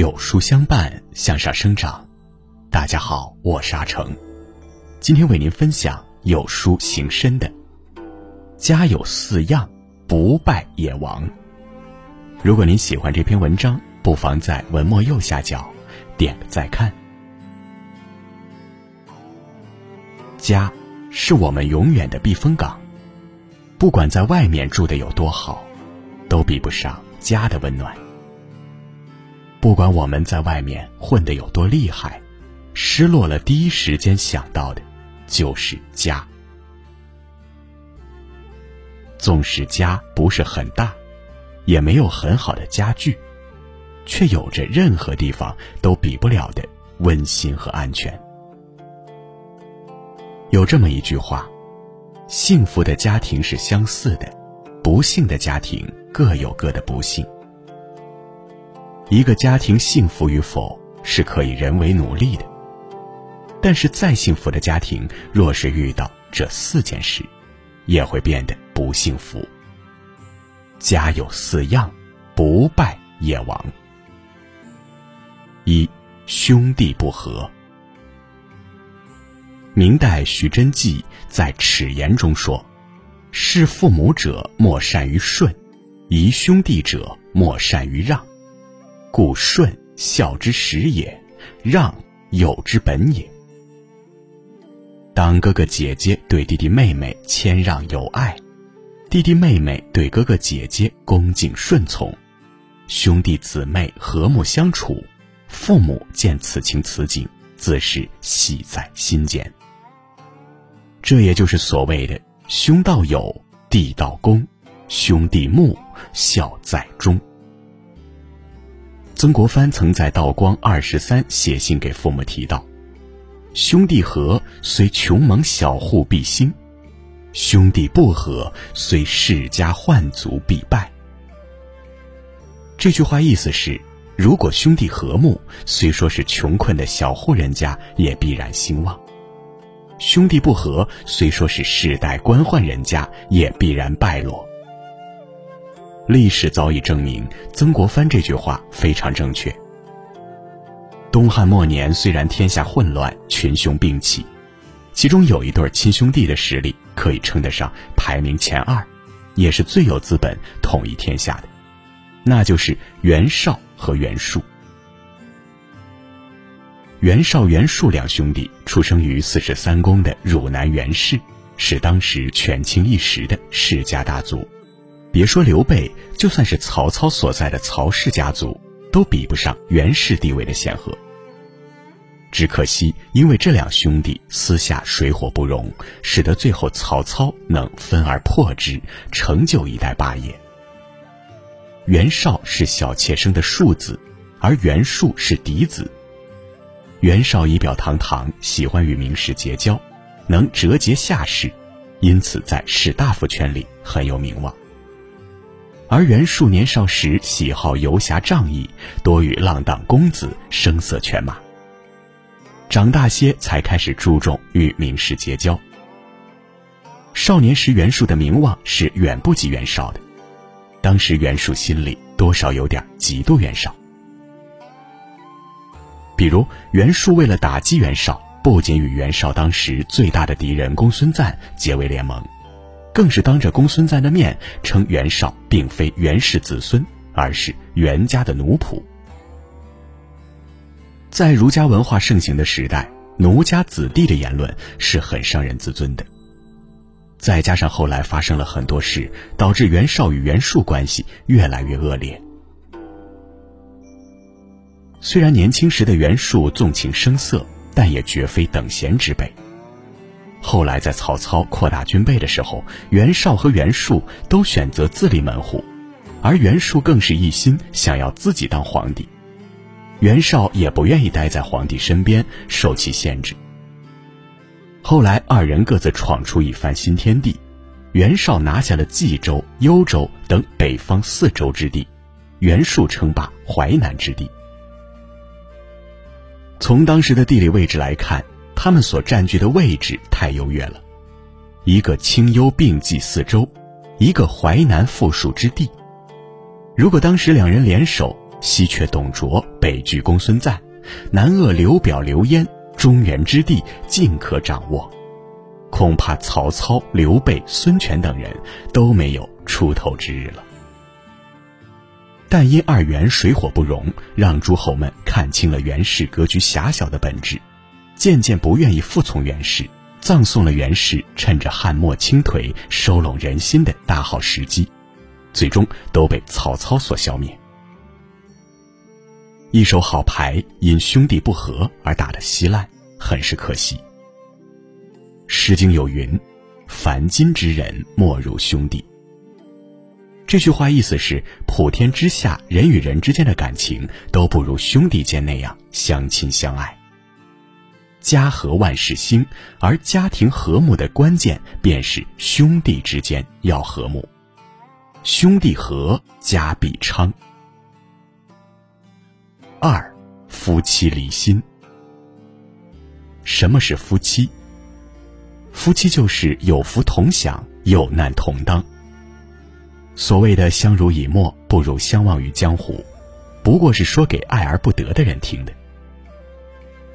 有书相伴，向上生长。大家好，我是阿成，今天为您分享有书行深的“家有四样，不败也亡”。如果您喜欢这篇文章，不妨在文末右下角点个再看。家是我们永远的避风港，不管在外面住的有多好，都比不上家的温暖。不管我们在外面混得有多厉害，失落了第一时间想到的，就是家。纵使家不是很大，也没有很好的家具，却有着任何地方都比不了的温馨和安全。有这么一句话：幸福的家庭是相似的，不幸的家庭各有各的不幸。一个家庭幸福与否是可以人为努力的，但是再幸福的家庭，若是遇到这四件事，也会变得不幸福。家有四样，不败也亡。一，兄弟不和。明代徐祯记在《齿言》中说：“事父母者，莫善于顺；疑兄弟者，莫善于让。”故顺孝之始也，让友之本也。当哥哥姐姐对弟弟妹妹谦让有爱，弟弟妹妹对哥哥姐姐恭敬顺从，兄弟姊妹和睦相处，父母见此情此景，自是喜在心间。这也就是所谓的兄道友，弟道恭，兄弟睦，孝在中。曾国藩曾在道光二十三写信给父母提到：“兄弟和，虽穷蒙小户必兴；兄弟不和，虽世家宦族必败。”这句话意思是，如果兄弟和睦，虽说是穷困的小户人家，也必然兴旺；兄弟不和，虽说是世代官宦人家，也必然败落。历史早已证明，曾国藩这句话非常正确。东汉末年，虽然天下混乱，群雄并起，其中有一对亲兄弟的实力可以称得上排名前二，也是最有资本统一天下的，那就是袁绍和袁术。袁绍、袁术两兄弟出生于四世三公的汝南袁氏，是当时权倾一时的世家大族。别说刘备，就算是曹操所在的曹氏家族，都比不上袁氏地位的显赫。只可惜，因为这两兄弟私下水火不容，使得最后曹操能分而破之，成就一代霸业。袁绍是小妾生的庶子，而袁术是嫡子。袁绍仪表堂堂，喜欢与名士结交，能折节下士，因此在士大夫圈里很有名望。而袁术年少时喜好游侠仗义，多与浪荡公子声色犬马。长大些才开始注重与名士结交。少年时袁术的名望是远不及袁绍的，当时袁术心里多少有点嫉妒袁绍。比如袁术为了打击袁绍，不仅与袁绍当时最大的敌人公孙瓒结为联盟。更是当着公孙瓒的面称袁绍并非袁氏子孙，而是袁家的奴仆。在儒家文化盛行的时代，奴家子弟的言论是很伤人自尊的。再加上后来发生了很多事，导致袁绍与袁术关系越来越恶劣。虽然年轻时的袁术纵情声色，但也绝非等闲之辈。后来在曹操扩大军备的时候，袁绍和袁术都选择自立门户，而袁术更是一心想要自己当皇帝。袁绍也不愿意待在皇帝身边，受其限制。后来二人各自闯出一番新天地，袁绍拿下了冀州、幽州等北方四州之地，袁术称霸淮南之地。从当时的地理位置来看。他们所占据的位置太优越了，一个清幽并济四周，一个淮南富庶之地。如果当时两人联手，西阙董卓，北拒公孙瓒，南扼刘表刘焉，中原之地尽可掌握。恐怕曹操、刘备、孙权等人都没有出头之日了。但因二袁水火不容，让诸侯们看清了袁氏格局狭小的本质，渐渐不愿意服从袁氏，葬送了袁氏趁着汉末倾颓、收拢人心的大好时机，最终都被曹操所消灭。一手好牌因兄弟不和而打得稀烂，很是可惜。《诗经》有云：“凡今之人，莫如兄弟。”这句话意思是，普天之下人与人之间的感情都不如兄弟间那样相亲相爱。家和万事兴，而家庭和睦的关键便是兄弟之间要和睦。兄弟和，家必昌。二，夫妻离心。什么是夫妻？夫妻就是有福同享，有难同当。所谓的相濡以沫，不如相忘于江湖，不过是说给爱而不得的人听的。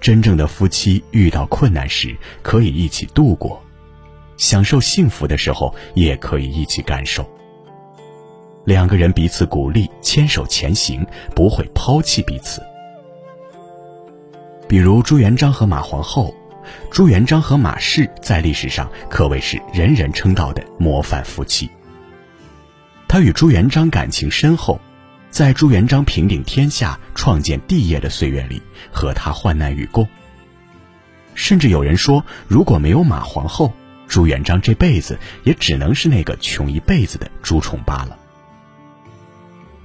真正的夫妻遇到困难时可以一起度过，享受幸福的时候也可以一起感受。两个人彼此鼓励，牵手前行，不会抛弃彼此。比如朱元璋和马皇后。朱元璋和马氏在历史上可谓是人人称道的模范夫妻。他与朱元璋感情深厚，在朱元璋平定天下、创建帝业的岁月里，和他患难与共。甚至有人说，如果没有马皇后，朱元璋这辈子也只能是那个穷一辈子的朱重八了。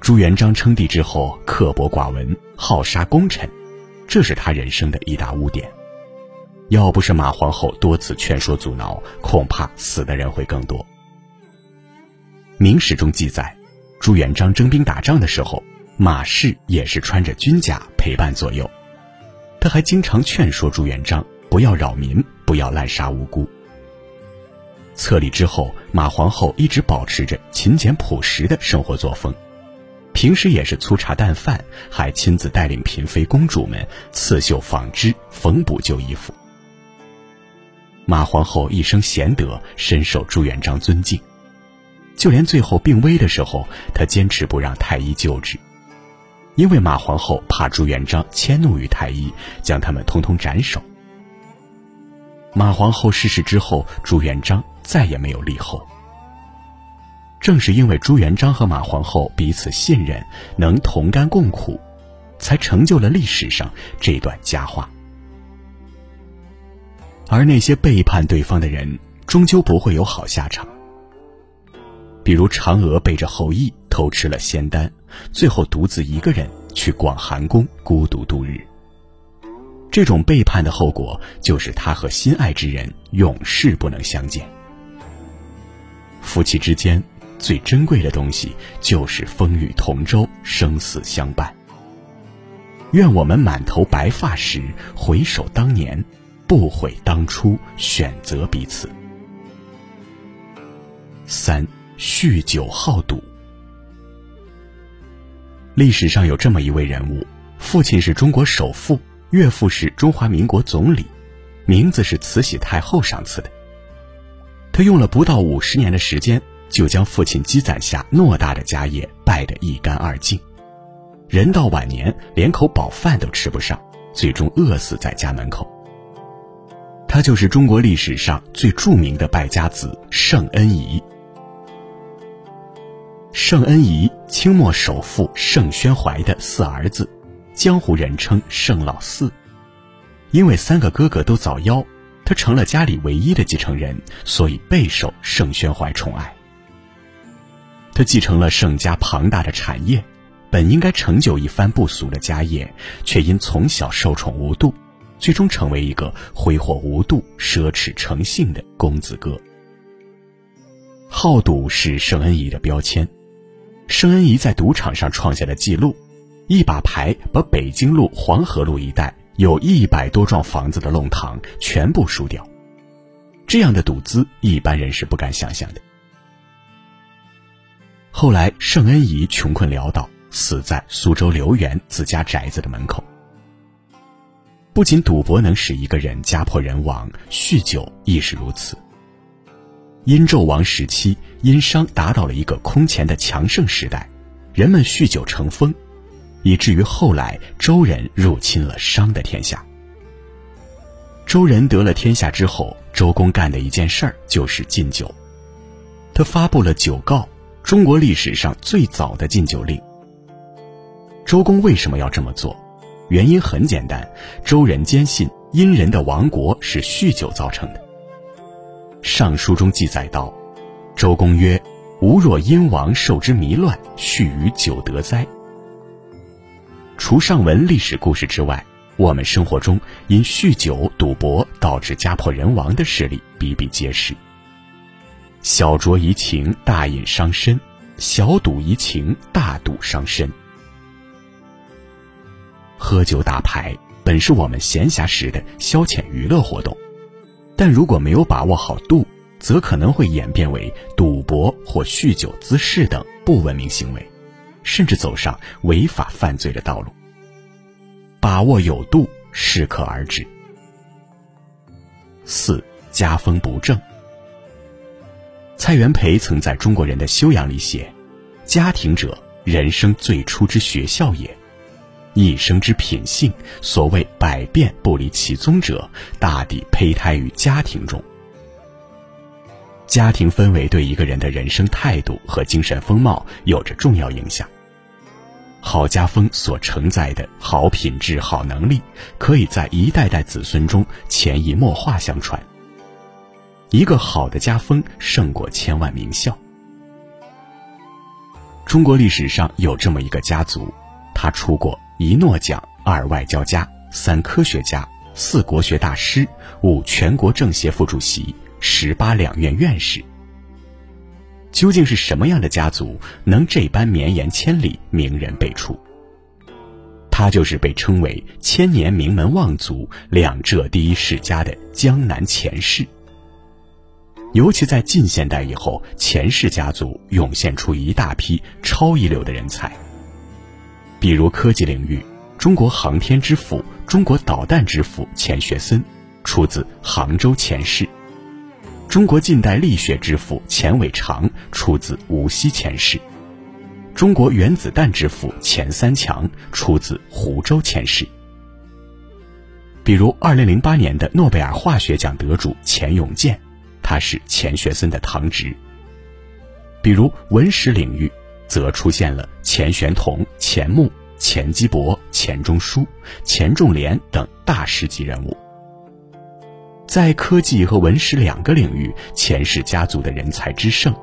朱元璋称帝之后，刻薄寡闻，好杀功臣，这是他人生的一大污点。要不是马皇后多次劝说阻挠，恐怕死的人会更多。明史中记载，朱元璋征兵打仗的时候，马氏也是穿着军甲陪伴左右。他还经常劝说朱元璋不要扰民，不要滥杀无辜。册立之后，马皇后一直保持着勤俭朴实的生活作风，平时也是粗茶淡饭，还亲自带领嫔妃公主们刺绣纺织、缝补旧衣服。马皇后一生贤德，深受朱元璋尊敬。就连最后病危的时候，他坚持不让太医救治，因为马皇后怕朱元璋迁怒于太医，将他们通通斩首。马皇后逝世之后，朱元璋再也没有立后。正是因为朱元璋和马皇后彼此信任，能同甘共苦，才成就了历史上这段佳话。而那些背叛对方的人，终究不会有好下场。比如嫦娥背着后羿偷吃了仙丹，最后独自一个人去广寒宫孤独度日。这种背叛的后果，就是他和心爱之人永世不能相见。夫妻之间最珍贵的东西，就是风雨同舟，生死相伴。愿我们满头白发时，回首当年。不悔当初选择彼此。三，酗酒好赌。历史上有这么一位人物，父亲是中国首富，岳父是中华民国总理，名字是慈禧太后赏赐的。他用了不到五十年的时间，就将父亲积攒下偌大的家业败得一干二净，人到晚年连口饱饭都吃不上，最终饿死在家门口。他就是中国历史上最著名的败家子盛恩颐。盛恩仪，清末首富盛宣怀的四儿子，江湖人称盛老四。因为三个哥哥都早夭，他成了家里唯一的继承人，所以备受盛宣怀宠爱。他继承了盛家庞大的产业，本应该成就一番不俗的家业，却因从小受宠无度。最终成为一个挥霍无度、奢侈成性的公子哥。好赌是盛恩仪的标签。盛恩仪在赌场上创下了记录，一把牌把北京路、黄河路一带有一百多幢房子的弄堂全部输掉。这样的赌资，一般人是不敢想象的。后来，盛恩仪穷困潦倒，死在苏州留园自家宅子的门口。不仅赌博能使一个人家破人亡，酗酒亦是如此。殷纣王时期，殷商达到了一个空前的强盛时代，人们酗酒成风，以至于后来周人入侵了商的天下。周人得了天下之后，周公干的一件事儿就是禁酒。他发布了酒告，中国历史上最早的禁酒令。周公为什么要这么做？原因很简单，周人坚信殷人的亡国是酗酒造成的。尚书中记载道：“周公曰：‘吾若殷王受之迷乱，续于酒得哉？’”除上文历史故事之外，我们生活中因酗酒、赌博导致家破人亡的事例比比皆是。小酌怡情，大饮伤身；小赌怡情，大赌伤身。喝酒打牌本是我们闲暇时的消遣娱乐活动，但如果没有把握好度，则可能会演变为赌博或酗酒滋事等不文明行为，甚至走上违法犯罪的道路。把握有度，适可而止。四家风不正。蔡元培曾在中国人的修养里写：“家庭者，人生最初之学校也。一生之品性，所谓百变不离其宗者，大抵胚胎于家庭中。家庭氛围对一个人的人生态度和精神风貌有着重要影响。好家风所承载的好品质、好能力，可以在一代代子孙中潜移默化相传。”一个好的家风胜过千万名校。中国历史上有这么一个家族，他出过一诺奖、二外交家、三科学家、四国学大师、五全国政协副主席、十八两院院士。究竟是什么样的家族能这般绵延千里、名人辈出？他就是被称为千年名门望族、两浙第一世家的江南钱氏。尤其在近现代以后，钱氏家族涌现出一大批超一流的人才。比如科技领域，中国航天之父、中国导弹之父钱学森，出自杭州钱氏；中国近代力学之父钱伟长，出自无锡钱氏；中国原子弹之父钱三强，出自湖州钱氏。比如2008年的诺贝尔化学奖得主钱永健。他是钱学森的堂侄。比如文史领域，则出现了钱玄同、钱穆、钱基博、钱钟书、钱仲廉等大师级人物。在科技和文史两个领域，钱氏家族的人才之盛，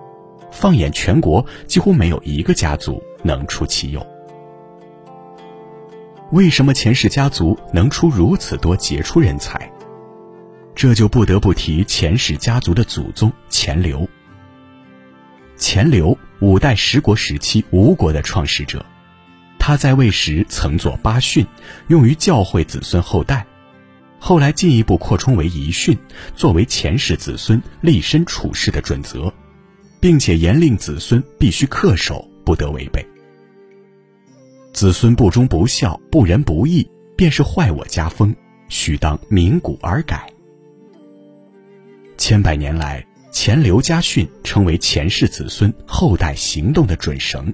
放眼全国，几乎没有一个家族能出其右。为什么钱氏家族能出如此多杰出人才？这就不得不提钱氏家族的祖宗钱镠。钱镠，五代十国时期吴国的创始者，他在位时曾作八训，用于教诲子孙后代，后来进一步扩充为遗训，作为前世子孙立身处世的准则，并且严令子孙必须恪守，不得违背。子孙不忠不孝、不仁不义，便是坏我家风，须当鸣鼓而改。千百年来，钱刘家训成为钱氏子孙后代行动的准绳。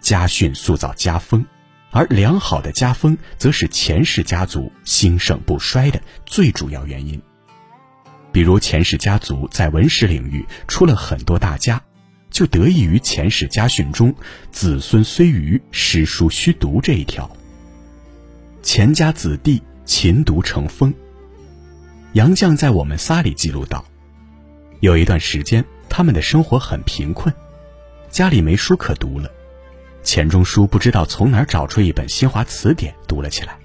家训塑造家风，而良好的家风则是钱氏家族兴盛不衰的最主要原因。比如，钱氏家族在文史领域出了很多大家，就得益于钱氏家训中“子孙虽愚，诗书须读”这一条。钱家子弟勤读成风。杨绛在《我们仨》里记录道，有一段时间，他们的生活很贫困，家里没书可读了。钱钟书不知道从哪儿找出一本新华词典，读了起来。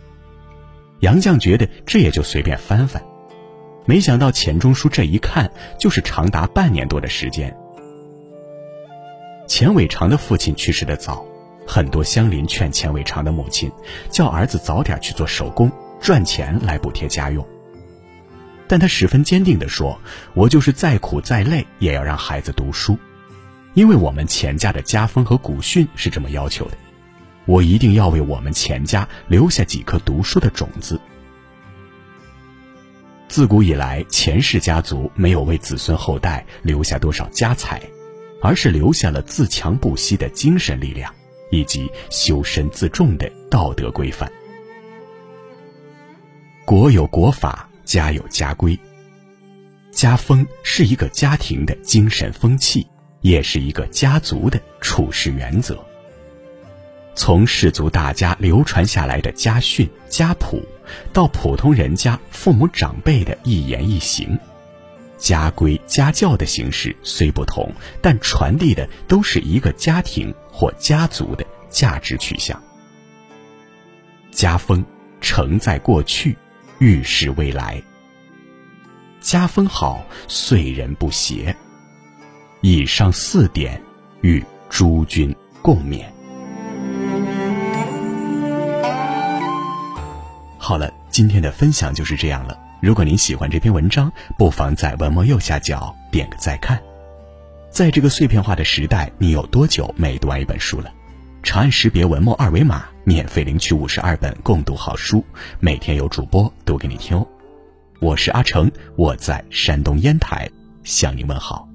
杨绛觉得这也就随便翻翻，没想到钱钟书这一看就是长达半年多的时间。钱伟长的父亲去世的早，很多乡邻劝钱伟长的母亲，叫儿子早点去做手工，赚钱来补贴家用。但他十分坚定地说：“我就是再苦再累，也要让孩子读书，因为我们钱家的家风和古训是这么要求的。”我一定要为我们钱家留下几颗读书的种子。自古以来，钱氏家族没有为子孙后代留下多少家财，而是留下了自强不息的精神力量，以及修身自重的道德规范。国有国法，家有家规。家风是一个家庭的精神风气，也是一个家族的处事原则。从氏族大家流传下来的家训、家谱，到普通人家父母长辈的一言一行，家规家教的形式虽不同，但传递的都是一个家庭或家族的价值取向。家风承载过去，预示未来。家风好，岁人不谐。以上四点，与诸君共勉。好了，今天的分享就是这样了。如果您喜欢这篇文章，不妨在文末右下角点个再看。在这个碎片化的时代，你有多久没读完一本书了？长按识别文末二维码，免费领取五十二本共读好书，每天有主播读给你听哦。我是阿成，我在山东烟台向你问好。